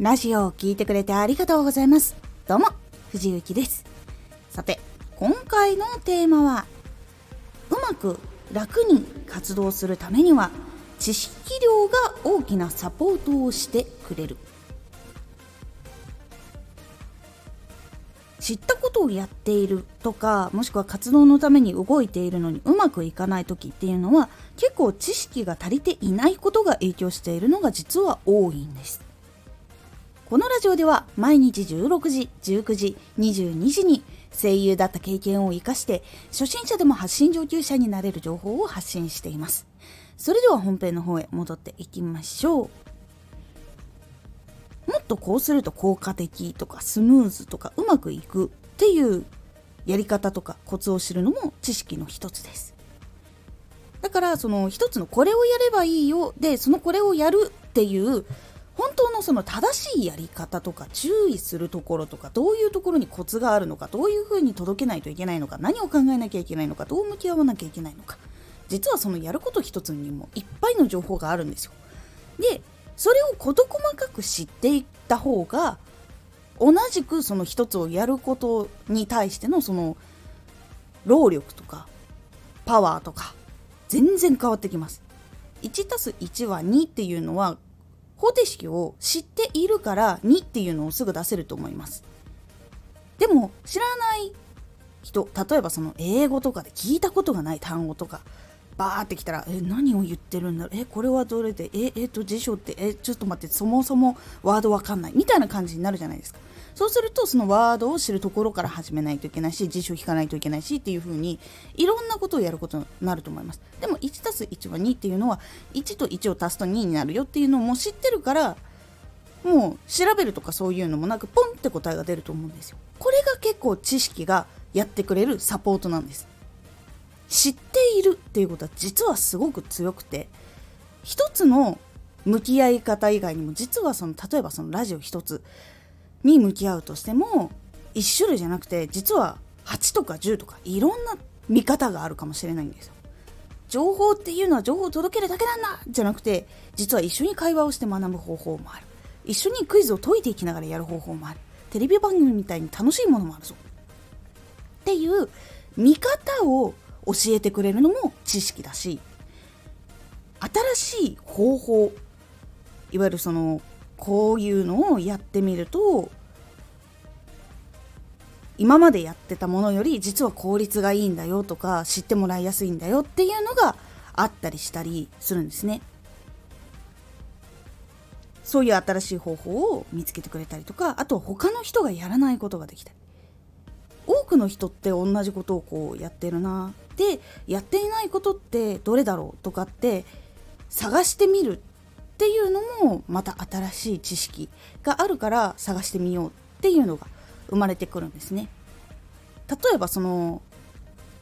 ラジオを聴いてくれてありがとうございます。どうも、藤幸です。さて、今回のテーマは、うまく楽に活動するためには、知識量が大きなサポートをしてくれる。知ったことをやっているとかもしくは活動のために動いているのにうまくいかない時っていうのは結構知識が足りていないことが影響しているのが実は多いんですこのラジオでは毎日16時、19時、22時に声優だった経験を活かして初心者でも発信上級者になれる情報を発信しています。それでは本編の方へ戻っていきましょう。もっとこうすると効果的とかスムーズとかうまくいくっていうやり方とかコツを知るのも知識の一つです。だからその一つのこれをやればいいよでそのこれをやるっていうのその正しいやり方とか注意するところとかどういうところにコツがあるのかどういうふうに届けないといけないのか何を考えなきゃいけないのかどう向き合わなきゃいけないのか実はそのやること一つにもいっぱいの情報があるんですよ。でそれを事細かく知っていった方が同じくその一つをやることに対してのその労力とかパワーとか全然変わってきます。1 1は2っていうのは方程式を知っているから2っていうのをすぐ出せると思います。でも知らない人例えばその英語とかで聞いたことがない単語とかバーってきたらえ何を言ってるんだろう？えこれはどれで？ええっと辞書って？えちょっと待ってそもそもワードわかんないみたいな感じになるじゃないですか。そうするとそのワードを知るところから始めないといけないし辞書を引かないといけないしっていう風にいろんなことをやることになると思います。でも 1+1 は2っていうのは1と1を足すと2になるよっていうのをもう知ってるからもう調べるとかそういうのもなくポンって答えが出ると思うんですよ。これが結構知識がやってくれるサポートなんです。知っているっていうことは実はすごく強くて一つの向き合い方以外にも実はその例えばそのラジオ一つに向き合うとしても1種類じゃなくて実は8とか10とかいろんな見方があるかもしれないんですよ。情報っていうのは情報を届けるだけなんだじゃなくて実は一緒に会話をして学ぶ方法もある。一緒にクイズを解いていきながらやる方法もある。テレビ番組みたいに楽しいものもあるぞ。っていう見方を教えてくれるのも知識だし新しい方法いわゆるそのこういうのをやってみると今までやってたものより実は効率がいいんだよとか知ってもらいやすいんだよっていうのがあったりしたりするんですね。そういう新しい方法を見つけてくれたりとかあと他の人がやらないことができたり多くの人って同じことをこうやってるなでやっていないことってどれだろうとかって探してみるっていうのもまた新しい知識があるから探してみようっていうのが生まれてくるんですね。例えばその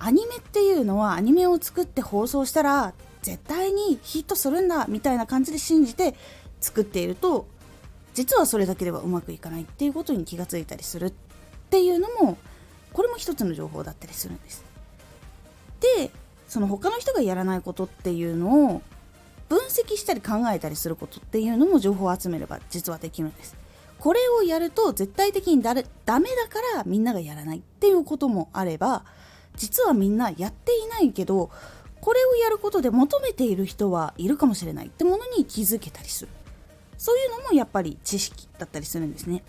アニメっていうのはアニメを作って放送したら絶対にヒットするんだみたいな感じで信じて作っていると実はそれだけではうまくいかないっていうことに気がついたりするっていうのもこれも一つの情報だったりするんです。でその他の人がやらないことっていうのを分析したり考えたりすることっていうのも情報を集めれば実はできるんです。これをやると絶対的にだれダメだからみんながやらないっていうこともあれば実はみんなやっていないけどこれをやることで求めている人はいるかもしれないってものに気づけたりする。そういうのもやっぱり知識だったりするんですね。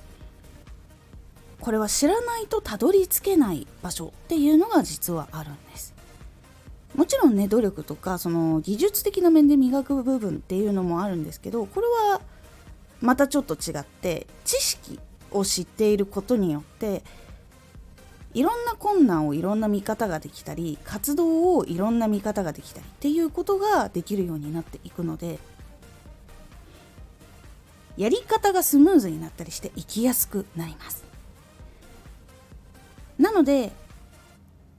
これは知らないとたどり着けない場所っていうのが実はあるんです。もちろんね努力とかその技術的な面で磨く部分っていうのもあるんですけどこれはまたちょっと違って知識を知っていることによっていろんな困難をいろんな見方ができたり活動をいろんな見方ができたりっていうことができるようになっていくのでやり方がスムーズになったりして生きやすくなります。なので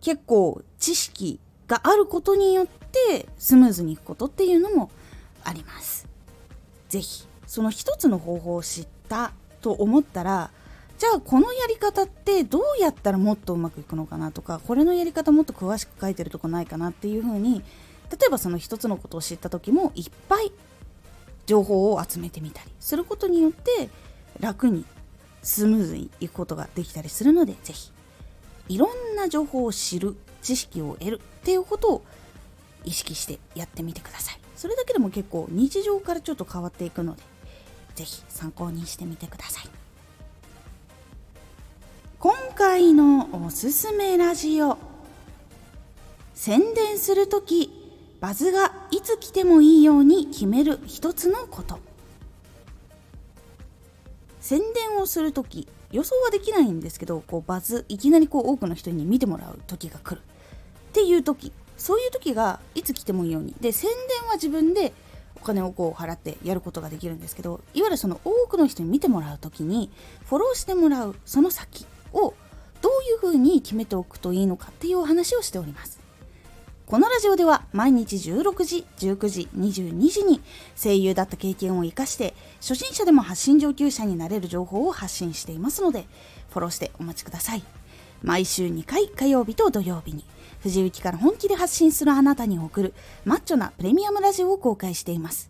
結構知識があることによってスムーズにいくことっていうのもあります。是非その一つの方法を知ったと思ったらじゃあこのやり方ってどうやったらもっとうまくいくのかなとかこれのやり方もっと詳しく書いてるとこないかなっていうふうに例えばその一つのことを知った時もいっぱい情報を集めてみたりすることによって楽にスムーズにいくことができたりするので是非いろんな情報を知る知識を得るっていうことを意識してやってみてください。それだけでも結構日常からちょっと変わっていくので是非参考にしてみてください。今回のおすすめラジオ。宣伝する時バズがいつ来てもいいように決める一つのこと。宣伝をする時予想はできないんですけどこうバズいきなりこう多くの人に見てもらう時が来る。っていう時。そういう時がいつ来てもいいように。で宣伝は自分でお金をこう払ってやることができるんですけどいわゆるその多くの人に見てもらう時にフォローしてもらうその先をどういうふうに決めておくといいのかっていうお話をしております。このラジオでは毎日16時、19時、22時に声優だった経験を活かして初心者でも発信上級者になれる情報を発信していますのでフォローしてお待ちください。毎週2回火曜日と土曜日に藤雪から本気で発信するあなたに送るマッチョなプレミアムラジオを公開しています。